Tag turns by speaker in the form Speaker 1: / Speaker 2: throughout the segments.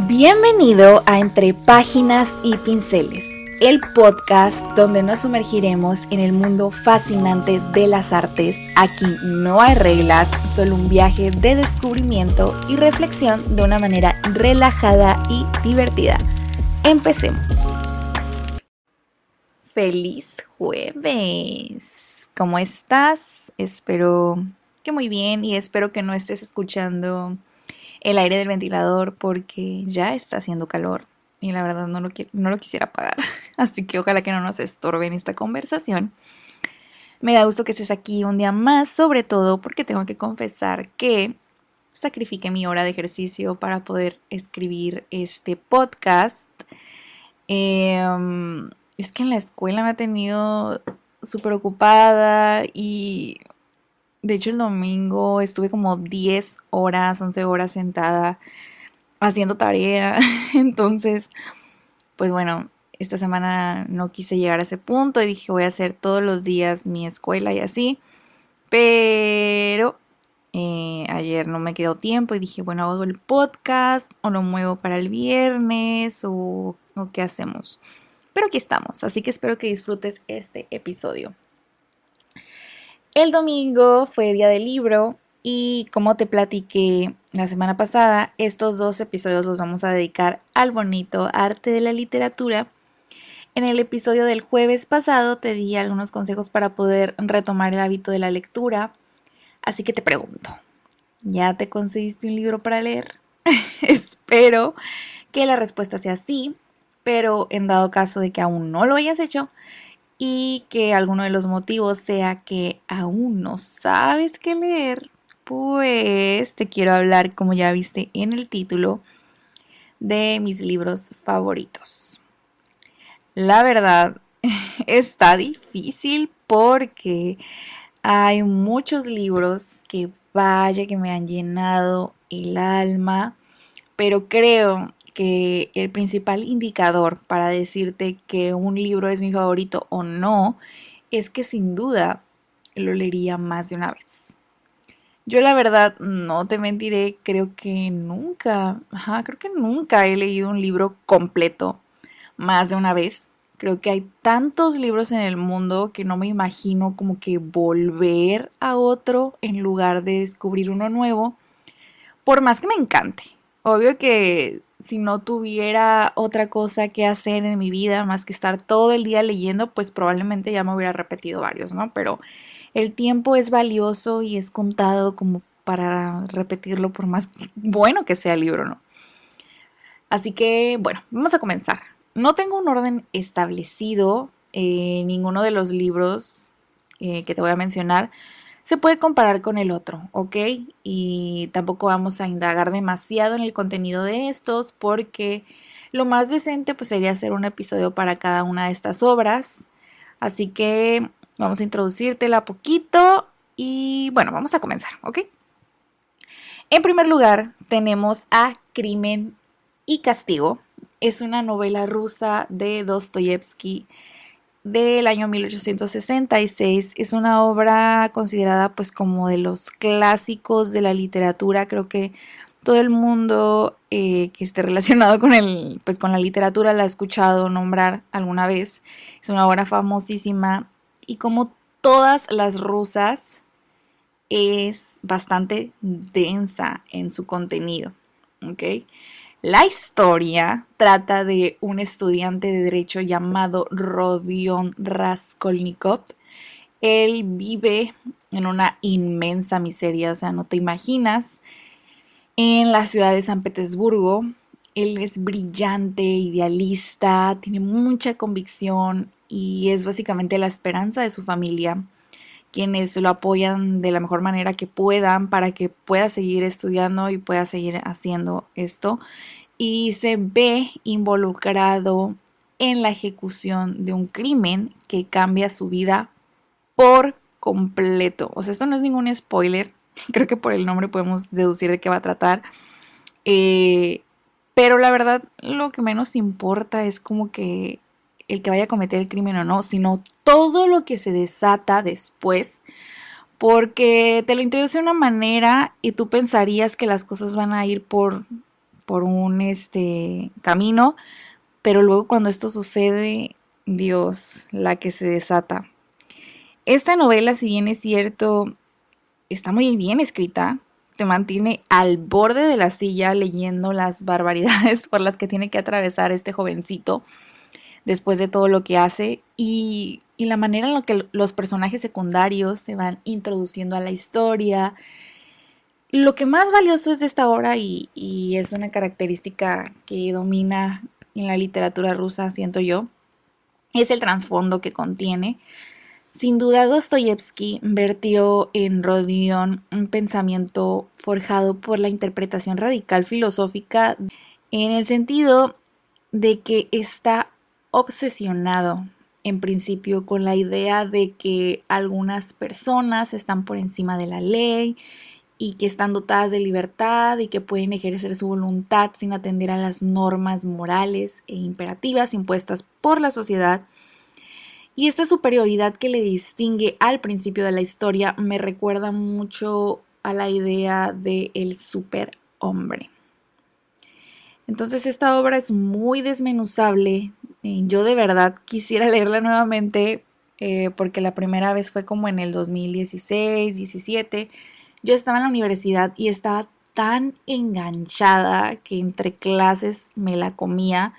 Speaker 1: Bienvenido a Entre Páginas y Pinceles, el podcast donde nos sumergiremos en el mundo fascinante de las artes. Aquí no hay reglas, solo un viaje de descubrimiento y reflexión de una manera relajada y divertida. Empecemos. Feliz jueves. ¿Cómo estás? Espero que muy bien y espero que no estés escuchando el aire del ventilador porque ya está haciendo calor y la verdad no lo, no lo quisiera apagar. Así que ojalá que no nos estorben esta conversación. Me da gusto que estés aquí un día más, sobre todo porque tengo que confesar que sacrifiqué mi hora de ejercicio para poder escribir este podcast. Em, es que en la escuela me ha tenido súper ocupada y de hecho, el domingo estuve como 10 horas, 11 horas sentada haciendo tarea. Entonces, pues bueno, esta semana no quise llegar a ese punto y dije voy a hacer todos los días mi escuela y así. Pero eh, ayer no me quedó tiempo y dije, bueno, hago el podcast o lo muevo para el viernes o, o qué hacemos. Pero aquí estamos, así que espero que disfrutes este episodio. El domingo fue día del libro y como te platiqué la semana pasada, estos dos episodios los vamos a dedicar al bonito arte de la literatura. En el episodio del jueves pasado te di algunos consejos para poder retomar el hábito de la lectura, así que te pregunto, ¿ya te conseguiste un libro para leer? Espero que la respuesta sea sí, pero en dado caso de que aún no lo hayas hecho, y que alguno de los motivos sea que aún no sabes qué leer, pues te quiero hablar, como ya viste en el título, de mis libros favoritos. La verdad, está difícil porque hay muchos libros que vaya que me han llenado el alma, pero creo que el principal indicador para decirte que un libro es mi favorito o no es que sin duda lo leería más de una vez. Yo la verdad no te mentiré, creo que nunca, ajá, creo que nunca he leído un libro completo más de una vez. Creo que hay tantos libros en el mundo que no me imagino como que volver a otro en lugar de descubrir uno nuevo, por más que me encante. Obvio que si no tuviera otra cosa que hacer en mi vida más que estar todo el día leyendo, pues probablemente ya me hubiera repetido varios, ¿no? Pero el tiempo es valioso y es contado como para repetirlo por más bueno que sea el libro, ¿no? Así que, bueno, vamos a comenzar. No tengo un orden establecido en ninguno de los libros eh, que te voy a mencionar se puede comparar con el otro, ¿ok? Y tampoco vamos a indagar demasiado en el contenido de estos porque lo más decente pues sería hacer un episodio para cada una de estas obras. Así que vamos a introducírtela poquito y bueno, vamos a comenzar, ¿ok? En primer lugar tenemos a Crimen y Castigo. Es una novela rusa de Dostoyevsky del año 1866. Es una obra considerada pues como de los clásicos de la literatura. Creo que todo el mundo eh, que esté relacionado con el, pues con la literatura la ha escuchado nombrar alguna vez. Es una obra famosísima y como todas las rusas es bastante densa en su contenido. ¿ok? La historia trata de un estudiante de derecho llamado Rodion Raskolnikov. Él vive en una inmensa miseria, o sea, no te imaginas, en la ciudad de San Petersburgo. Él es brillante, idealista, tiene mucha convicción y es básicamente la esperanza de su familia, quienes lo apoyan de la mejor manera que puedan para que pueda seguir estudiando y pueda seguir haciendo esto y se ve involucrado en la ejecución de un crimen que cambia su vida por completo. O sea, esto no es ningún spoiler. Creo que por el nombre podemos deducir de qué va a tratar. Eh, pero la verdad, lo que menos importa es como que el que vaya a cometer el crimen o no, sino todo lo que se desata después. Porque te lo introduce de una manera y tú pensarías que las cosas van a ir por por un este, camino, pero luego cuando esto sucede, Dios, la que se desata. Esta novela, si bien es cierto, está muy bien escrita, te mantiene al borde de la silla leyendo las barbaridades por las que tiene que atravesar este jovencito después de todo lo que hace y, la manera en la que los personajes secundarios se van introduciendo a la historia. Lo que más valioso es de esta obra y, y es una característica que domina en la literatura rusa, siento yo, es el trasfondo que contiene. Sin duda, Dostoyevsky vertió en Rodion un pensamiento forjado por la interpretación radical filosófica en el sentido de que está obsesionado en principio con la idea de que algunas personas están por encima de la ley y que están dotadas de libertad y que pueden ejercer su voluntad sin atender a las normas morales e imperativas impuestas por la sociedad y esta superioridad que le distingue al principio de la historia me recuerda mucho a la idea del el superhombre. Entonces esta obra es muy desmenuzable. Yo de verdad quisiera leerla nuevamente eh, porque la primera vez fue como en el 2016, 17. Yo estaba en la universidad y estaba tan enganchada que entre clases me la comía.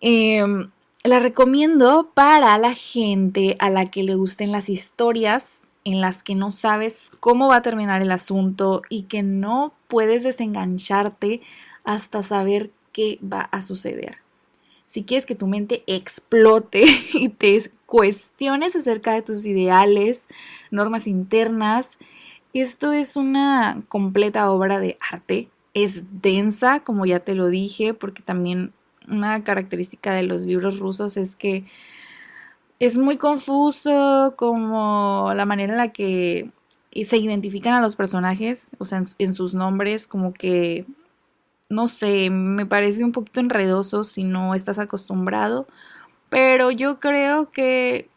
Speaker 1: Em, la recomiendo para la gente a la que le gusten las historias en las que no sabes cómo va a terminar el asunto y que no puedes desengancharte hasta saber qué va a suceder. Si quieres que tu mente explote y te cuestiones acerca de tus ideales, normas internas, esto es una completa obra de arte. Es densa, como ya te lo dije, porque también una característica de los libros rusos es que es muy confuso como la manera en la que se identifican a los personajes, o sea, en, sus nombres, como que, no sé, me parece un poquito enredoso si no estás acostumbrado, pero yo creo que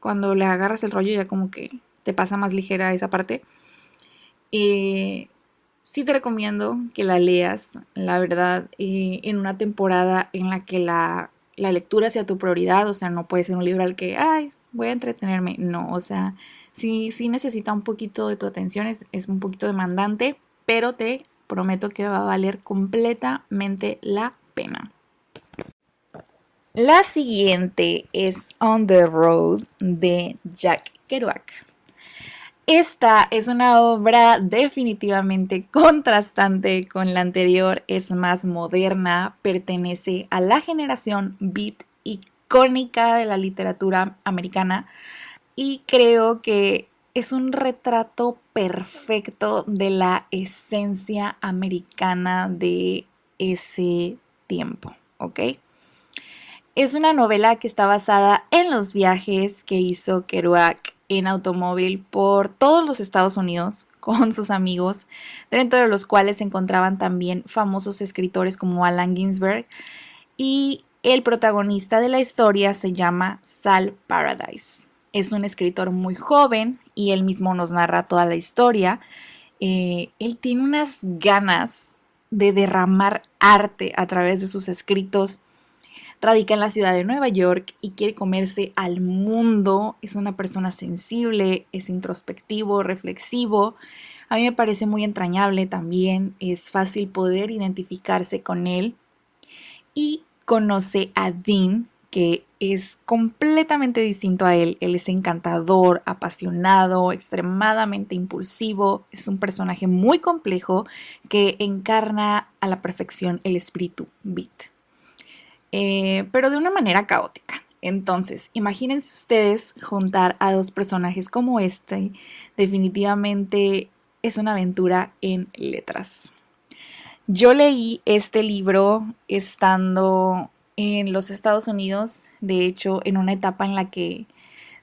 Speaker 1: cuando le agarras el rollo ya como que te pasa más ligera esa parte. Eh, sí te recomiendo que la leas, la verdad, eh, en una temporada en la que la, lectura sea tu prioridad, o sea, no puede ser un libro al que, ay, voy a entretenerme, no, o sea, sí, sí necesita un poquito de tu atención, es, es un poquito demandante, pero te prometo que va a valer completamente la pena. La siguiente es On the Road de Jack Kerouac. Esta es una obra definitivamente contrastante con la anterior, es más moderna, pertenece a la generación beat icónica de la literatura americana y creo que es un retrato perfecto de la esencia americana de ese tiempo, ¿ok? Es una novela que está basada en los viajes que hizo Kerouac en automóvil por todos los Estados Unidos con sus amigos, dentro de los cuales se encontraban también famosos escritores como Alan Ginsberg y el protagonista de la historia se llama Sal Paradise. Es un escritor muy joven y él mismo nos narra toda la historia. Eh, él tiene unas ganas de derramar arte a través de sus escritos radica en la ciudad de Nueva York y quiere comerse al mundo. Es una persona sensible, es introspectivo, reflexivo. A mí me parece muy entrañable también, es fácil poder identificarse con él. Y conoce a Dean, que es completamente distinto a él. Él es encantador, apasionado, extremadamente impulsivo. Es un personaje muy complejo que encarna a la perfección el espíritu Beat. Eh, pero de una manera caótica. Entonces, imagínense ustedes juntar a dos personajes como este. Definitivamente es una aventura en letras. Yo leí este libro estando en los Estados Unidos, de hecho, en una etapa en la que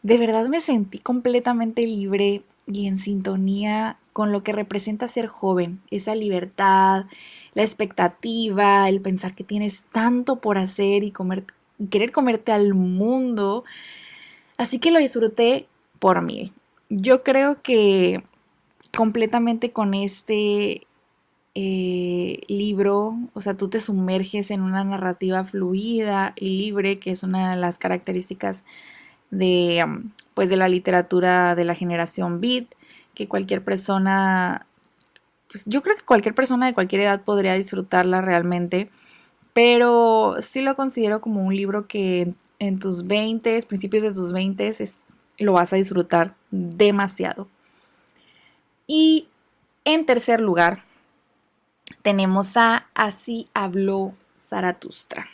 Speaker 1: de verdad me sentí completamente libre y en sintonía con lo que representa ser joven, esa libertad, la expectativa, el pensar que tienes tanto por hacer y comer, querer comerte al mundo. Así que lo disfruté por mí. Yo creo que completamente con este eh, libro, o sea, tú te sumerges en una narrativa fluida y libre, que es una de las características de, pues, de la literatura de la generación Beat, que cualquier persona, pues yo creo que cualquier persona de cualquier edad podría disfrutarla realmente, pero sí lo considero como un libro que en tus 20, principios de tus 20, lo vas a disfrutar demasiado. Y en tercer lugar, tenemos a Así habló Zaratustra.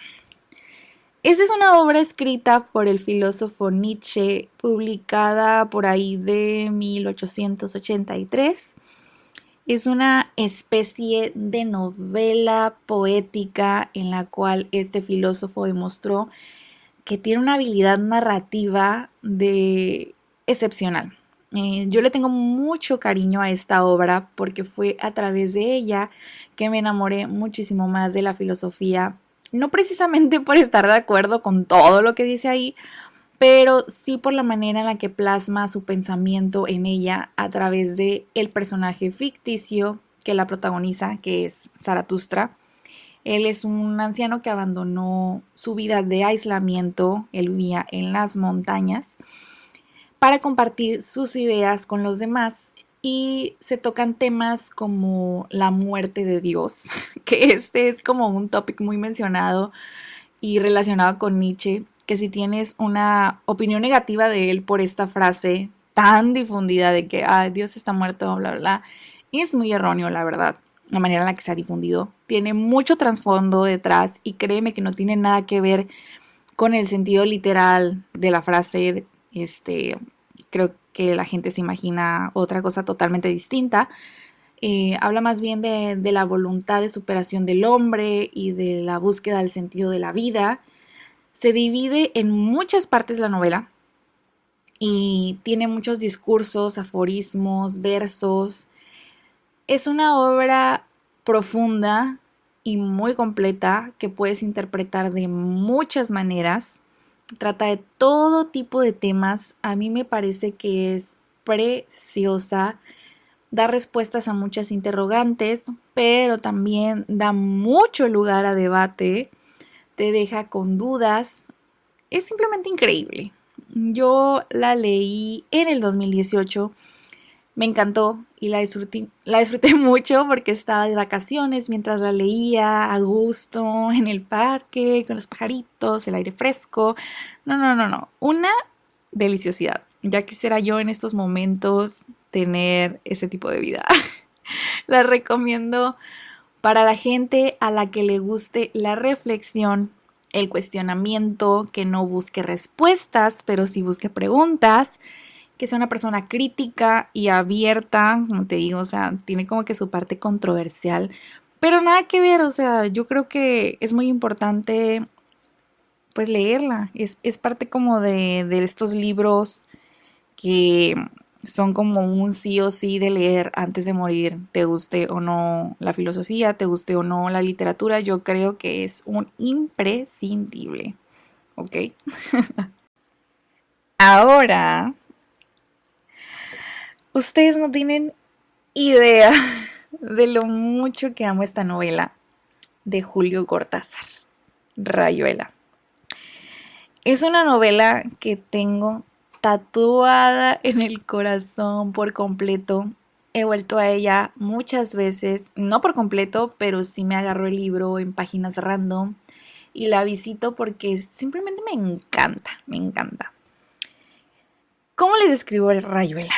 Speaker 1: Esta es una obra escrita por el filósofo Nietzsche, publicada por ahí de 1883. Es una especie de novela poética en la cual este filósofo demostró que tiene una habilidad narrativa de excepcional. Eh, yo le tengo mucho cariño a esta obra porque fue a través de ella que me enamoré muchísimo más de la filosofía, no precisamente por estar de acuerdo con todo lo que dice ahí, pero sí por la manera en la que plasma su pensamiento en ella a través de el personaje ficticio que la protagoniza, que es Zaratustra. Él es un anciano que abandonó su vida de aislamiento, él vivía en las montañas, para compartir sus ideas con los demás y se tocan temas como la muerte de Dios, que este es como un topic muy mencionado y relacionado con Nietzsche, que si tienes una opinión negativa de él por esta frase tan difundida de que Dios está muerto, bla, bla, bla, es muy erróneo, la verdad la manera en la que se ha difundido. Tiene mucho trasfondo detrás y créeme que no tiene nada que ver con el sentido literal de la frase. Este, creo que la gente se imagina otra cosa totalmente distinta. Eh, habla más bien de, de la voluntad de superación del hombre y de la búsqueda del sentido de la vida. Se divide en muchas partes la novela y tiene muchos discursos, aforismos, versos es una obra profunda y muy completa que puedes interpretar de muchas maneras. Trata de todo tipo de temas. A mí me parece que es preciosa. Da respuestas a muchas interrogantes, pero también da mucho lugar a debate. Te deja con dudas. Es simplemente increíble. Yo la leí en el 2018 me encantó y la disfruté, la disfruté mucho porque estaba de vacaciones mientras la leía a gusto en el parque, con los pajaritos, el aire fresco. No, no, no, no. Una deliciosidad. Ya quisiera yo en estos momentos tener ese tipo de vida. la recomiendo para la gente a la que le guste la reflexión, el cuestionamiento, que no busque respuestas, pero sí busque preguntas que sea una persona crítica y abierta, como te digo, o sea, tiene como que su parte controversial, pero nada que ver, o sea, yo creo que es muy importante pues leerla, es, parte como de, estos libros que son como un sí o sí de leer antes de morir, te guste o no la filosofía, te guste o no la literatura, yo creo que es un imprescindible, ¿ok? Ahora Ustedes no tienen idea de lo mucho que amo esta novela de Julio Cortázar, Rayuela. Es una novela que tengo tatuada en el corazón por completo. He vuelto a ella muchas veces, no por completo, pero sí me agarro el libro en páginas random y la visito porque simplemente me encanta, me encanta. ¿Cómo les describo el Rayuela?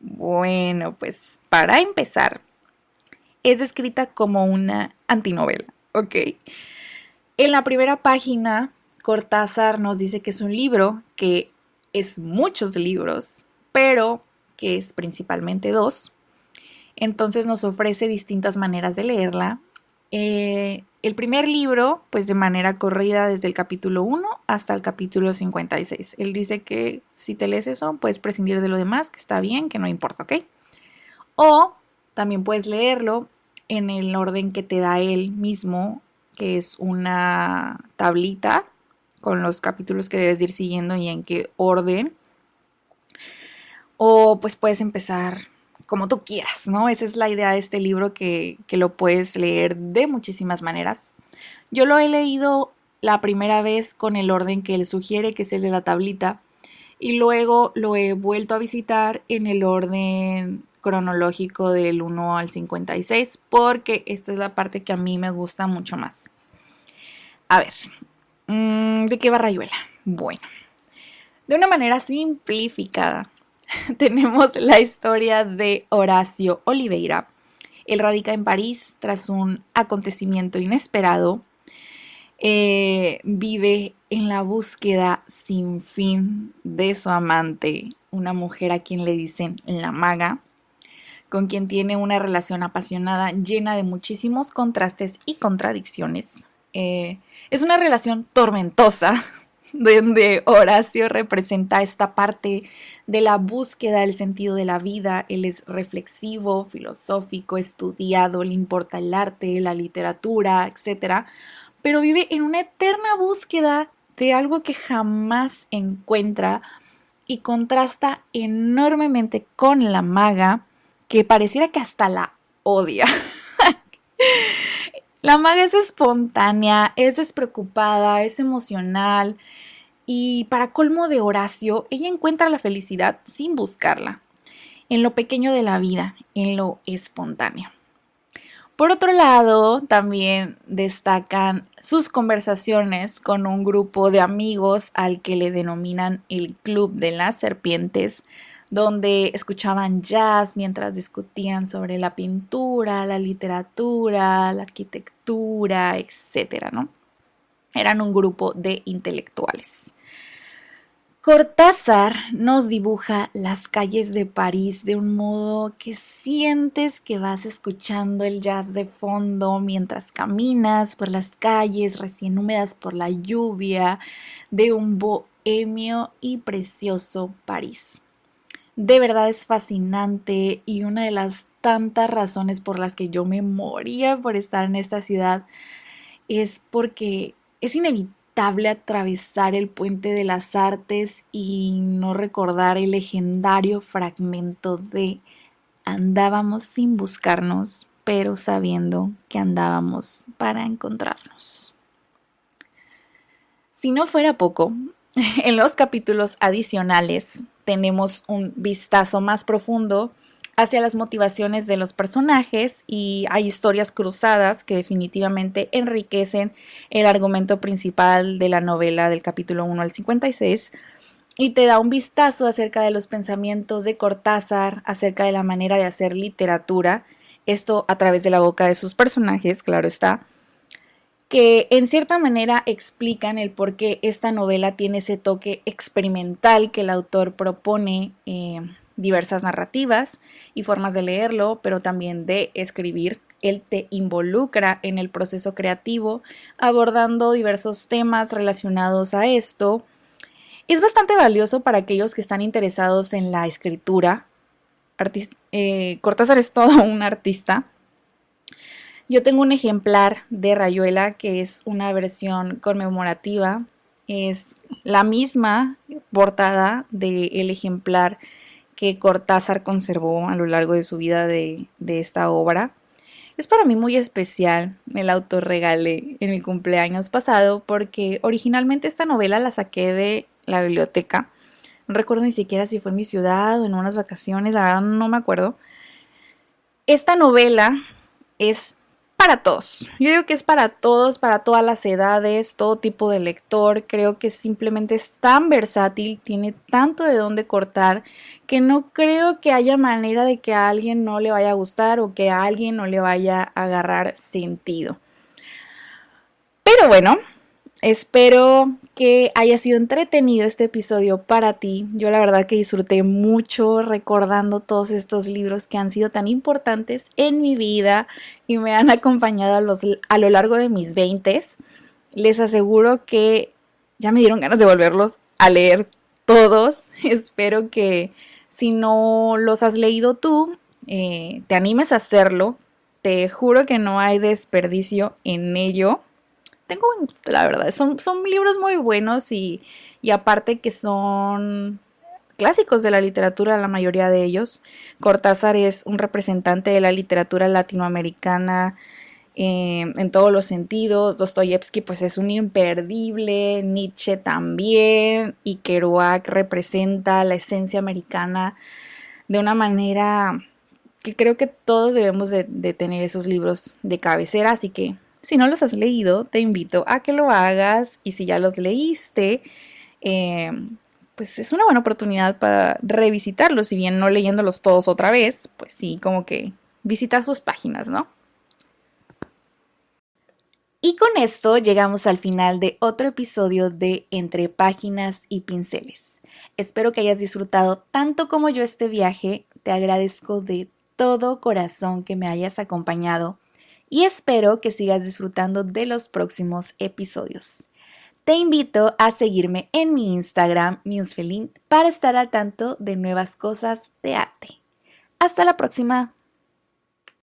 Speaker 1: Bueno, pues para empezar, es descrita como una antinovela, ¿ok? En la primera página, Cortázar nos dice que es un libro que es muchos libros, pero que es principalmente dos. Entonces nos ofrece distintas maneras de leerla. Eh, el primer libro, pues de manera corrida desde el capítulo 1 hasta el capítulo 56. Él dice que si te lees eso, puedes prescindir de lo demás, que está bien, que no importa, ¿ok? O también puedes leerlo en el orden que te da él mismo, que es una tablita con los capítulos que debes ir siguiendo y en qué orden. O pues puedes empezar como tú quieras, ¿no? Esa es la idea de este libro que, que lo puedes leer de muchísimas maneras. Yo lo he leído la primera vez con el orden que él sugiere, que es el de la tablita, y luego lo he vuelto a visitar en el orden cronológico del 1 al 56, porque esta es la parte que a mí me gusta mucho más. A ver, mm, ¿de qué va Rayuela? Bueno, de una manera simplificada, tenemos la historia de Horacio Oliveira. Él radica en París tras un acontecimiento inesperado eh, vive en la búsqueda sin fin de su amante, una mujer a quien le dicen la maga, con quien tiene una relación apasionada llena de muchísimos contrastes y contradicciones. Eh, es una relación tormentosa, donde Horacio representa esta parte de la búsqueda del sentido de la vida. Él es reflexivo, filosófico, estudiado, le importa el arte, la literatura, etc pero vive en una eterna búsqueda de algo que jamás encuentra y contrasta enormemente con la maga, que pareciera que hasta la odia. la maga es espontánea, es despreocupada, es emocional y para colmo de Horacio, ella encuentra la felicidad sin buscarla, en lo pequeño de la vida, en lo espontáneo. Por otro lado, también destacan sus conversaciones con un grupo de amigos al que le denominan el Club de las Serpientes, donde escuchaban jazz mientras discutían sobre la pintura, la literatura, la arquitectura, etc. ¿no? Eran un grupo de intelectuales. Cortázar nos dibuja las calles de París de un modo que sientes que vas escuchando el jazz de fondo mientras caminas por las calles recién húmedas por la lluvia de un bohemio y precioso París. De verdad es fascinante y una de las tantas razones por las que yo me moría por estar en esta ciudad es porque es inevitable atravesar el puente de las artes y no recordar el legendario fragmento de andábamos sin buscarnos, pero sabiendo que andábamos para encontrarnos. Si no fuera poco, en los capítulos adicionales tenemos un vistazo más profundo hacia las motivaciones de los personajes y hay historias cruzadas que definitivamente enriquecen el argumento principal de la novela del capítulo 1 al 56 y te da un vistazo acerca de los pensamientos de Cortázar, acerca de la manera de hacer literatura, esto a través de la boca de sus personajes, claro está, que en cierta manera explican el por qué esta novela tiene ese toque experimental que el autor propone eh, diversas narrativas y formas de leerlo, pero también de escribir. Él te involucra en el proceso creativo, abordando diversos temas relacionados a esto. Es bastante valioso para aquellos que están interesados en la escritura. Eh, Cortázar es todo un artista. Yo tengo un ejemplar de Rayuela que es una versión conmemorativa. Es la misma portada del ejemplar que Cortázar conservó a lo largo de su vida de, esta obra. Es para mí muy especial, me la autorregalé en mi cumpleaños pasado porque originalmente esta novela la saqué de la biblioteca. No recuerdo ni siquiera si fue en mi ciudad o en unas vacaciones, la verdad no me acuerdo. Esta novela es para todos. Yo digo que es para todos, para todas las edades, todo tipo de lector. Creo que simplemente es tan versátil, tiene tanto de dónde cortar, que no creo que haya manera de que a alguien no le vaya a gustar o que a alguien no le vaya a agarrar sentido. Pero bueno, Espero que haya sido entretenido este episodio para ti. Yo la verdad que disfruté mucho recordando todos estos libros que han sido tan importantes en mi vida y me han acompañado a, lo largo de mis veintes. Les aseguro que ya me dieron ganas de volverlos a leer todos. Espero que si no los has leído tú, eh, te animes a hacerlo. Te juro que no hay desperdicio en ello tengo buen gusto, la verdad. Son, son libros muy buenos y, y aparte que son clásicos de la literatura, la mayoría de ellos. Cortázar es un representante de la literatura latinoamericana eh, en todos los sentidos. Dostoyevsky pues es un imperdible, Nietzsche también, y Kerouac representa la esencia americana de una manera que creo que todos debemos de, tener esos libros de cabecera, así que si no los has leído, te invito a que lo hagas y si ya los leíste, eh, pues es una buena oportunidad para revisitarlos, si bien no leyéndolos todos otra vez, pues sí, como que visitar sus páginas, ¿no? Y con esto llegamos al final de otro episodio de Entre Páginas y Pinceles. Espero que hayas disfrutado tanto como yo este viaje. Te agradezco de todo corazón que me hayas acompañado y espero que sigas disfrutando de los próximos episodios. Te invito a seguirme en mi Instagram, Musefelin, para estar al tanto de nuevas cosas de arte. Hasta la próxima.